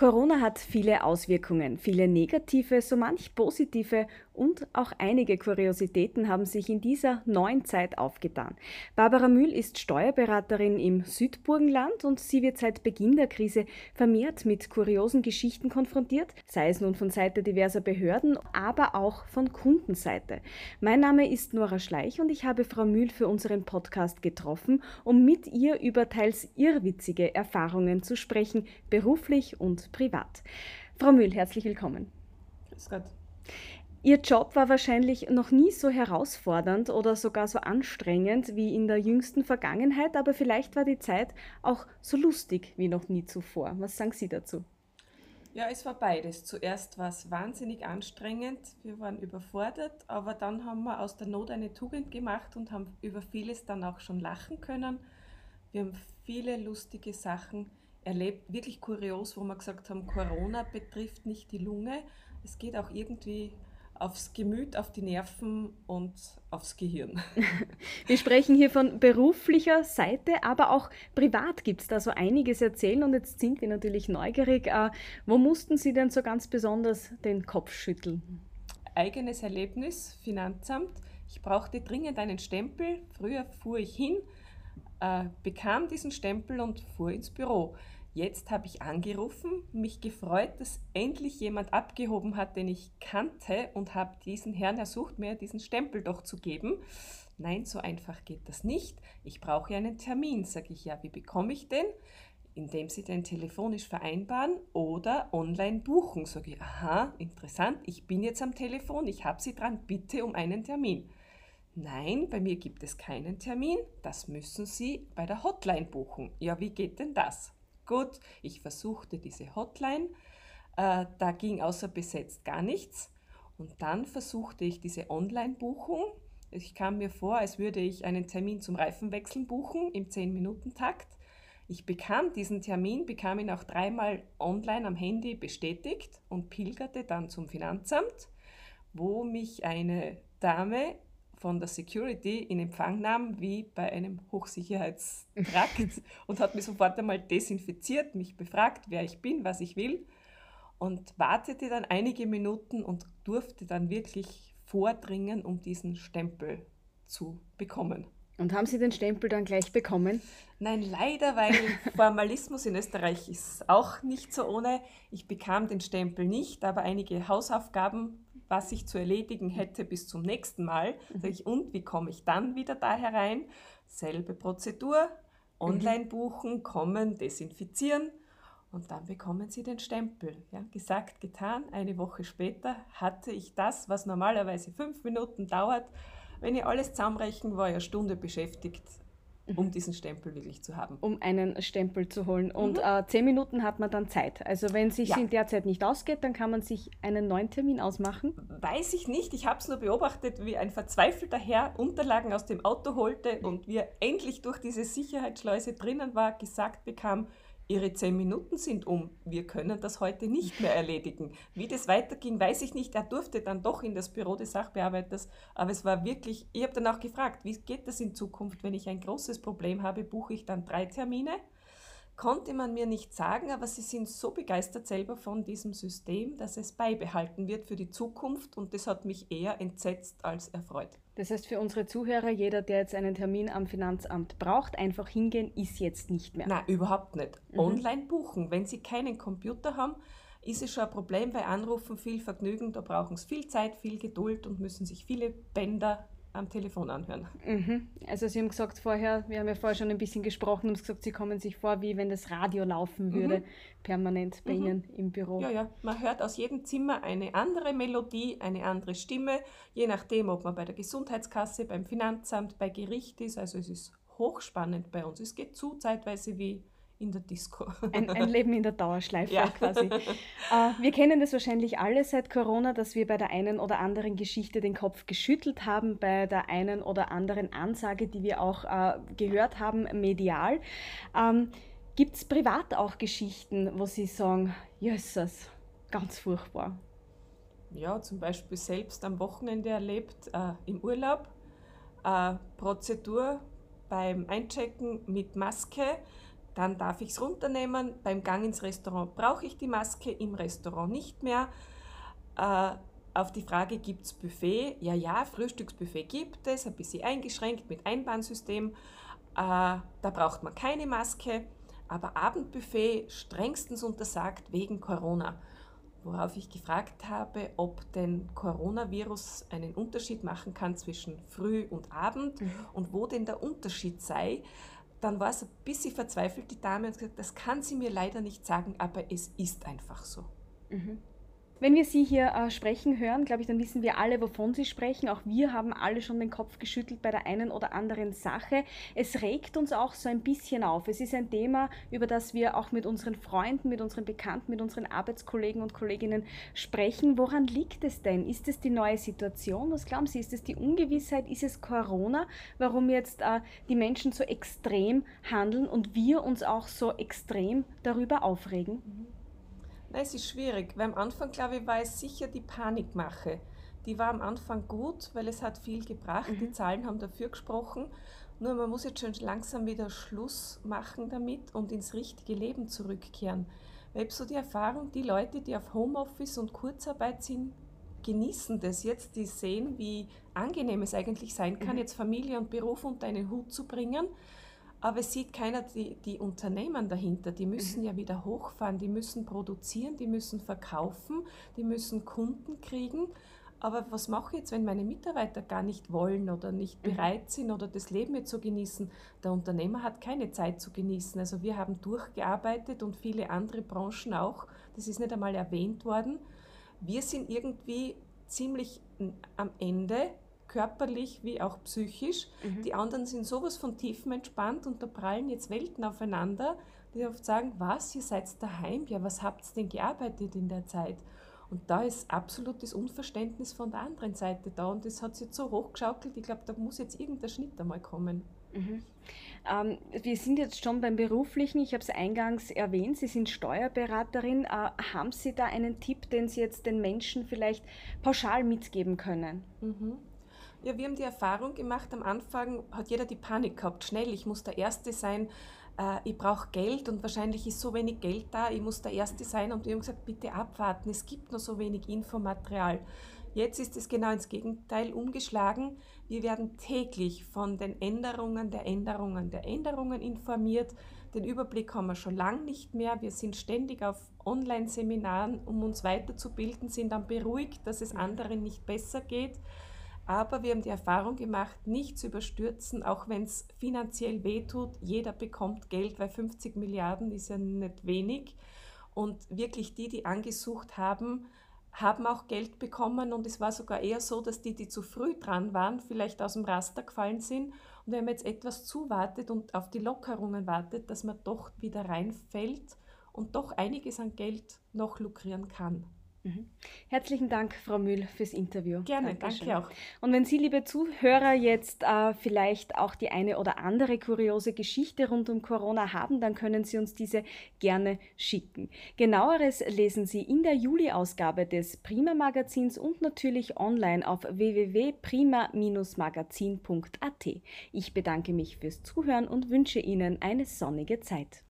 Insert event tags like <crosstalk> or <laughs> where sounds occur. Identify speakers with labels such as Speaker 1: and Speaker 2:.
Speaker 1: Corona hat viele Auswirkungen, viele negative, so manch positive und auch einige Kuriositäten haben sich in dieser neuen Zeit aufgetan. Barbara Mühl ist Steuerberaterin im Südburgenland und sie wird seit Beginn der Krise vermehrt mit kuriosen Geschichten konfrontiert, sei es nun von Seite diverser Behörden, aber auch von Kundenseite. Mein Name ist Nora Schleich und ich habe Frau Mühl für unseren Podcast getroffen, um mit ihr über teils irrwitzige Erfahrungen zu sprechen, beruflich und privat. Frau Mühl, herzlich willkommen.
Speaker 2: Grüß Gott.
Speaker 1: Ihr Job war wahrscheinlich noch nie so herausfordernd oder sogar so anstrengend wie in der jüngsten Vergangenheit, aber vielleicht war die Zeit auch so lustig wie noch nie zuvor. Was sagen Sie dazu?
Speaker 2: Ja, es war beides. Zuerst war es wahnsinnig anstrengend, wir waren überfordert, aber dann haben wir aus der Not eine Tugend gemacht und haben über vieles dann auch schon lachen können. Wir haben viele lustige Sachen erlebt, wirklich kurios, wo wir gesagt haben, Corona betrifft nicht die Lunge, es geht auch irgendwie aufs Gemüt, auf die Nerven und aufs Gehirn. <laughs>
Speaker 1: Wir sprechen hier von beruflicher Seite, aber auch privat gibt es da so einiges erzählen und jetzt sind wir natürlich neugierig. Äh, wo mussten Sie denn so ganz besonders den Kopf schütteln?
Speaker 2: Eigenes Erlebnis, Finanzamt. Ich brauchte dringend einen Stempel. Früher fuhr ich hin, äh, bekam diesen Stempel und fuhr ins Büro. Jetzt habe ich angerufen, mich gefreut, dass endlich jemand abgehoben hat, den ich kannte und habe diesen Herrn ersucht, mir diesen Stempel doch zu geben. Nein, so einfach geht das nicht. Ich brauche einen Termin. Sage ich, ja, wie bekomme ich den? Indem Sie den telefonisch vereinbaren oder online buchen. Sage ich, aha, interessant, ich bin jetzt am Telefon, ich habe Sie dran, bitte um einen Termin. Nein, bei mir gibt es keinen Termin, das müssen Sie bei der Hotline buchen. Ja, wie geht denn das? Gut, ich versuchte diese Hotline, äh, da ging außer besetzt gar nichts. Und dann versuchte ich diese Online-Buchung. Ich kam mir vor, als würde ich einen Termin zum Reifenwechseln buchen im 10-Minuten-Takt. Ich bekam diesen Termin, bekam ihn auch dreimal online am Handy bestätigt und pilgerte dann zum Finanzamt, wo mich eine Dame von der Security in Empfang nahm, wie bei einem Hochsicherheitstrakt <laughs> und hat mich sofort einmal desinfiziert, mich befragt, wer ich bin, was ich will und wartete dann einige Minuten und durfte dann wirklich vordringen, um diesen Stempel zu bekommen.
Speaker 1: Und haben Sie den Stempel dann gleich bekommen?
Speaker 2: Nein, leider, weil <laughs> Formalismus in Österreich ist auch nicht so ohne. Ich bekam den Stempel nicht, aber einige Hausaufgaben was ich zu erledigen hätte bis zum nächsten Mal. Mhm. Ich, und wie komme ich dann wieder da herein? Selbe Prozedur, online buchen, kommen, desinfizieren und dann bekommen Sie den Stempel. Ja, gesagt, getan. Eine Woche später hatte ich das, was normalerweise fünf Minuten dauert. Wenn ich alles zusammenrechnen, war ich eine Stunde beschäftigt um mhm. diesen Stempel wirklich zu haben.
Speaker 1: Um einen Stempel zu holen. Und mhm. äh, zehn Minuten hat man dann Zeit. Also wenn es sich ja. in der Zeit nicht ausgeht, dann kann man sich einen neuen Termin ausmachen.
Speaker 2: Weiß ich nicht. Ich habe es nur beobachtet, wie ein verzweifelter Herr Unterlagen aus dem Auto holte und wie er endlich durch diese Sicherheitsschleuse drinnen war, gesagt bekam, Ihre zehn Minuten sind um. Wir können das heute nicht mehr erledigen. Wie das weiterging, weiß ich nicht. Er durfte dann doch in das Büro des Sachbearbeiters. Aber es war wirklich, ich habe dann auch gefragt, wie geht das in Zukunft, wenn ich ein großes Problem habe, buche ich dann drei Termine? Konnte man mir nicht sagen, aber sie sind so begeistert selber von diesem System, dass es beibehalten wird für die Zukunft und das hat mich eher entsetzt als erfreut.
Speaker 1: Das heißt für unsere Zuhörer, jeder, der jetzt einen Termin am Finanzamt braucht, einfach hingehen, ist jetzt nicht mehr.
Speaker 2: Nein, überhaupt nicht. Mhm. Online buchen. Wenn Sie keinen Computer haben, ist es schon ein Problem, weil Anrufen viel Vergnügen, da brauchen Sie viel Zeit, viel Geduld und müssen sich viele Bänder am Telefon anhören.
Speaker 1: Mhm. Also Sie haben gesagt vorher, wir haben ja vorher schon ein bisschen gesprochen, haben gesagt, Sie kommen sich vor, wie wenn das Radio laufen mhm. würde, mhm. permanent bei mhm. Ihnen im Büro.
Speaker 2: Ja, ja, man hört aus jedem Zimmer eine andere Melodie, eine andere Stimme, je nachdem, ob man bei der Gesundheitskasse, beim Finanzamt, bei Gericht ist. Also es ist hochspannend bei uns. Es geht zu zeitweise wie in der Disco.
Speaker 1: Ein, ein <laughs> Leben in der Dauerschleife ja. quasi. <laughs> Äh, wir kennen das wahrscheinlich alle seit Corona, dass wir bei der einen oder anderen Geschichte den Kopf geschüttelt haben, bei der einen oder anderen Ansage, die wir auch äh, gehört haben, medial. Ähm, Gibt es privat auch Geschichten, wo Sie sagen, Jösses, ganz furchtbar?
Speaker 2: Ja, zum Beispiel selbst am Wochenende erlebt, äh, im Urlaub, äh, Prozedur beim Einchecken mit Maske dann darf ich es runternehmen. Beim Gang ins Restaurant brauche ich die Maske, im Restaurant nicht mehr. Äh, auf die Frage, gibt es Buffet? Ja, ja, Frühstücksbuffet gibt es, ein bisschen eingeschränkt mit Einbahnsystem. Äh, da braucht man keine Maske. Aber Abendbuffet strengstens untersagt wegen Corona. Worauf ich gefragt habe, ob denn Coronavirus einen Unterschied machen kann zwischen Früh und Abend mhm. und wo denn der Unterschied sei dann war es ein bisschen verzweifelt, die Dame, und gesagt, das kann sie mir leider nicht sagen, aber es ist einfach so.
Speaker 1: Mhm. Wenn wir Sie hier äh, sprechen hören, glaube ich, dann wissen wir alle, wovon Sie sprechen. Auch wir haben alle schon den Kopf geschüttelt bei der einen oder anderen Sache. Es regt uns auch so ein bisschen auf. Es ist ein Thema, über das wir auch mit unseren Freunden, mit unseren Bekannten, mit unseren Arbeitskollegen und Kolleginnen sprechen. Woran liegt es denn? Ist es die neue Situation? Was glauben Sie? Ist es die Ungewissheit? Ist es Corona? Warum jetzt äh, die Menschen so extrem handeln und wir uns auch so extrem darüber aufregen? Mhm.
Speaker 2: Nein, es ist schwierig, weil am Anfang, glaube ich, war es sicher die Panikmache. Die war am Anfang gut, weil es hat viel gebracht. Mhm. Die Zahlen haben dafür gesprochen. Nur man muss jetzt schon langsam wieder Schluss machen damit und ins richtige Leben zurückkehren. Weil ich so die Erfahrung, die Leute, die auf Homeoffice und Kurzarbeit sind, genießen das jetzt, die sehen, wie angenehm es eigentlich sein kann, mhm. jetzt Familie und Beruf unter einen Hut zu bringen aber es sieht keiner die, die Unternehmen dahinter. Die müssen mhm. ja wieder hochfahren, die müssen produzieren, die müssen verkaufen, die müssen Kunden kriegen. Aber was mache ich jetzt, wenn meine Mitarbeiter gar nicht wollen oder nicht mhm. bereit sind oder das Leben jetzt zu genießen? Der Unternehmer hat keine Zeit zu genießen. Also wir haben durchgearbeitet und viele andere Branchen auch. Das ist nicht einmal erwähnt worden. Wir sind irgendwie ziemlich am Ende körperlich wie auch psychisch. Mhm. Die anderen sind sowas von tiefenentspannt und da prallen jetzt Welten aufeinander, die oft sagen, was, ihr seid daheim, ja, was habt ihr denn gearbeitet in der Zeit? Und da ist absolutes Unverständnis von der anderen Seite da und das hat sich jetzt so hochgeschaukelt, ich glaube, da muss jetzt irgendein Schnitt einmal kommen.
Speaker 1: Mhm. Ähm, wir sind jetzt schon beim Beruflichen. Ich habe es eingangs erwähnt. Sie sind Steuerberaterin. Äh, haben Sie da einen Tipp, den Sie jetzt den Menschen vielleicht pauschal mitgeben können?
Speaker 2: Mhm. Ja, wir haben die Erfahrung gemacht, am Anfang hat jeder die Panik gehabt, schnell, ich muss der Erste sein, äh, ich brauche Geld und wahrscheinlich ist so wenig Geld da, ich muss der Erste sein und wir haben gesagt, bitte abwarten, es gibt noch so wenig Infomaterial. Jetzt ist es genau ins Gegenteil umgeschlagen. Wir werden täglich von den Änderungen der Änderungen der Änderungen informiert. Den Überblick haben wir schon lange nicht mehr. Wir sind ständig auf Online-Seminaren, um uns weiterzubilden, sind dann beruhigt, dass es anderen nicht besser geht. Aber wir haben die Erfahrung gemacht, nicht zu überstürzen, auch wenn es finanziell wehtut. Jeder bekommt Geld, weil 50 Milliarden ist ja nicht wenig. Und wirklich die, die angesucht haben, haben auch Geld bekommen und es war sogar eher so, dass die, die zu früh dran waren, vielleicht aus dem Raster gefallen sind. Und wenn man jetzt etwas zuwartet und auf die Lockerungen wartet, dass man doch wieder reinfällt und doch einiges an Geld noch lukrieren kann.
Speaker 1: Mhm. Herzlichen Dank, Frau Mühl, fürs Interview.
Speaker 2: Gerne, Dankeschön. danke auch.
Speaker 1: Und wenn Sie, liebe Zuhörer, jetzt äh, vielleicht auch die eine oder andere kuriose Geschichte rund um Corona haben, dann können Sie uns diese gerne schicken. Genaueres lesen Sie in der Juli-Ausgabe des Prima Magazins und natürlich online auf www.prima-magazin.at. Ich bedanke mich fürs Zuhören und wünsche Ihnen eine sonnige Zeit.